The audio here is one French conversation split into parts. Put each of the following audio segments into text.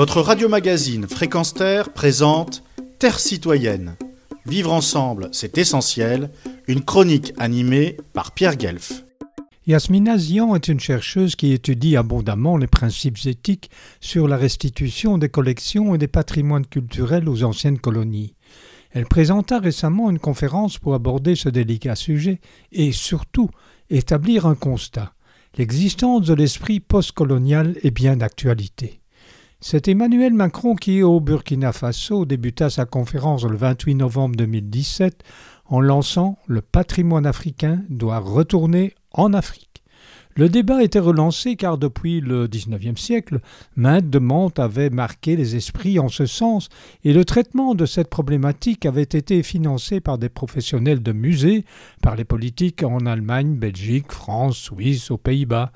Votre radio-magazine Fréquence Terre présente Terre citoyenne. Vivre ensemble, c'est essentiel. Une chronique animée par Pierre Guelf. Yasmina Zian est une chercheuse qui étudie abondamment les principes éthiques sur la restitution des collections et des patrimoines culturels aux anciennes colonies. Elle présenta récemment une conférence pour aborder ce délicat sujet et surtout établir un constat. L'existence de l'esprit postcolonial est bien d'actualité. C'est Emmanuel Macron qui, au Burkina Faso, débuta sa conférence le 28 novembre 2017 en lançant Le patrimoine africain doit retourner en Afrique. Le débat était relancé car depuis le XIXe siècle, maintes demandes avaient marqué les esprits en ce sens, et le traitement de cette problématique avait été financé par des professionnels de musées, par les politiques en Allemagne, Belgique, France, Suisse, aux Pays-Bas.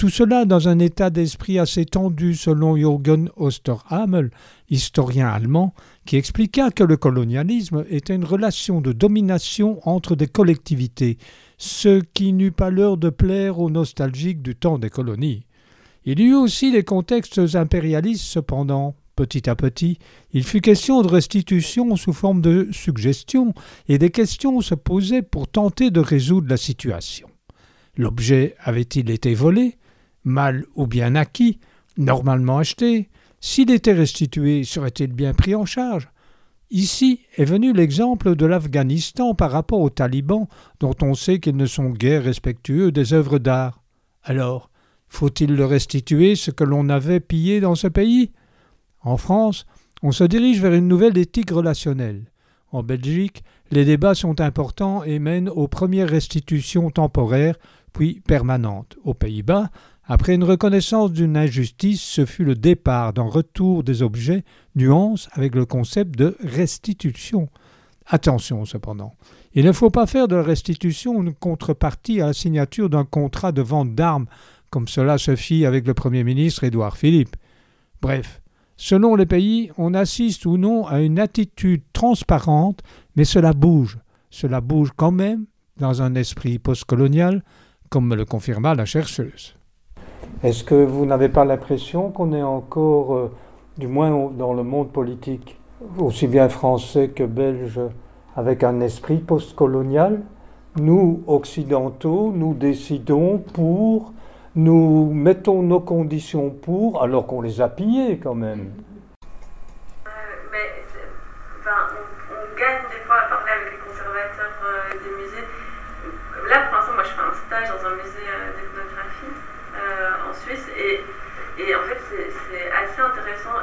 Tout cela dans un état d'esprit assez tendu selon Jürgen Osterhamel, historien allemand, qui expliqua que le colonialisme était une relation de domination entre des collectivités, ce qui n'eut pas l'heure de plaire aux nostalgiques du temps des colonies. Il y eut aussi les contextes impérialistes cependant. Petit à petit, il fut question de restitution sous forme de suggestions, et des questions se posaient pour tenter de résoudre la situation. L'objet avait-il été volé? Mal ou bien acquis, normalement acheté, s'il était restitué, serait-il bien pris en charge? Ici est venu l'exemple de l'Afghanistan par rapport aux talibans, dont on sait qu'ils ne sont guère respectueux des œuvres d'art. Alors, faut-il le restituer ce que l'on avait pillé dans ce pays? En France, on se dirige vers une nouvelle éthique relationnelle. En Belgique, les débats sont importants et mènent aux premières restitutions temporaires, puis permanentes. Aux Pays-Bas, après une reconnaissance d'une injustice, ce fut le départ d'un retour des objets, nuance avec le concept de restitution. Attention cependant, il ne faut pas faire de la restitution une contrepartie à la signature d'un contrat de vente d'armes, comme cela se fit avec le Premier ministre Édouard Philippe. Bref, selon les pays, on assiste ou non à une attitude transparente, mais cela bouge. Cela bouge quand même dans un esprit postcolonial, comme me le confirma la chercheuse. Est-ce que vous n'avez pas l'impression qu'on est encore, euh, du moins dans le monde politique, aussi bien français que belge, avec un esprit postcolonial? Nous, occidentaux, nous décidons pour, nous mettons nos conditions pour, alors qu'on les a pillés quand même. Euh, on, gagne des fois à parler avec les conservateurs euh, des musées. Là, pour l'instant, moi, je fais un stage dans un musée Et, en fait, c'est assez intéressant.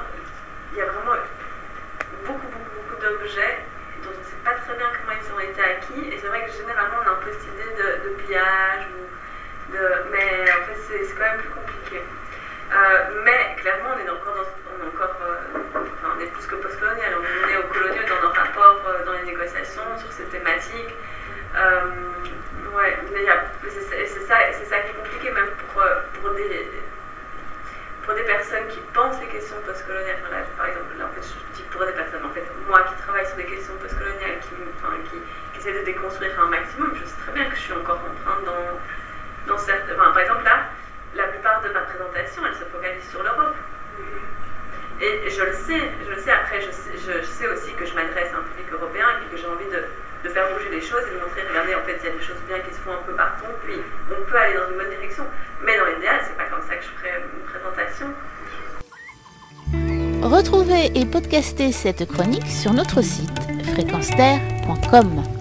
Il y a vraiment beaucoup, beaucoup, beaucoup d'objets dont on ne sait pas très bien comment ils ont été acquis. Et c'est vrai que généralement, on a un peu cette idée de, pillage. Ou de, mais en fait, c'est quand même plus compliqué. Euh, mais clairement, on est encore, on est, encore euh, on est plus que post-colonial. On est au colonial dans nos rapports, euh, dans les négociations sur ces thématiques. Ouais, mais c'est ça, ça qui est compliqué même pour, pour des, pour des personnes qui pensent les questions postcoloniales, par exemple, là, en fait, pour des personnes, en fait, moi qui travaille sur des questions postcoloniales, qui, enfin, qui, essaie de déconstruire un maximum, je sais très bien que je suis encore en dans, dans certaines. Enfin, par exemple, là, la plupart de ma présentation, elle se focalise sur l'Europe. Et je le sais, je le sais, après, je sais, je sais aussi que je m'adresse à un public européen et que j'ai envie de, de faire bouger les choses et de montrer, regardez, en fait, il y a des choses bien qui se font un peu partout, puis on peut aller dans une bonne direction. Mais dans l'idéal, c'est pas comme ça que je ferai une présentation. Retrouvez et podcastez cette chronique sur notre site fréquenceterre.com.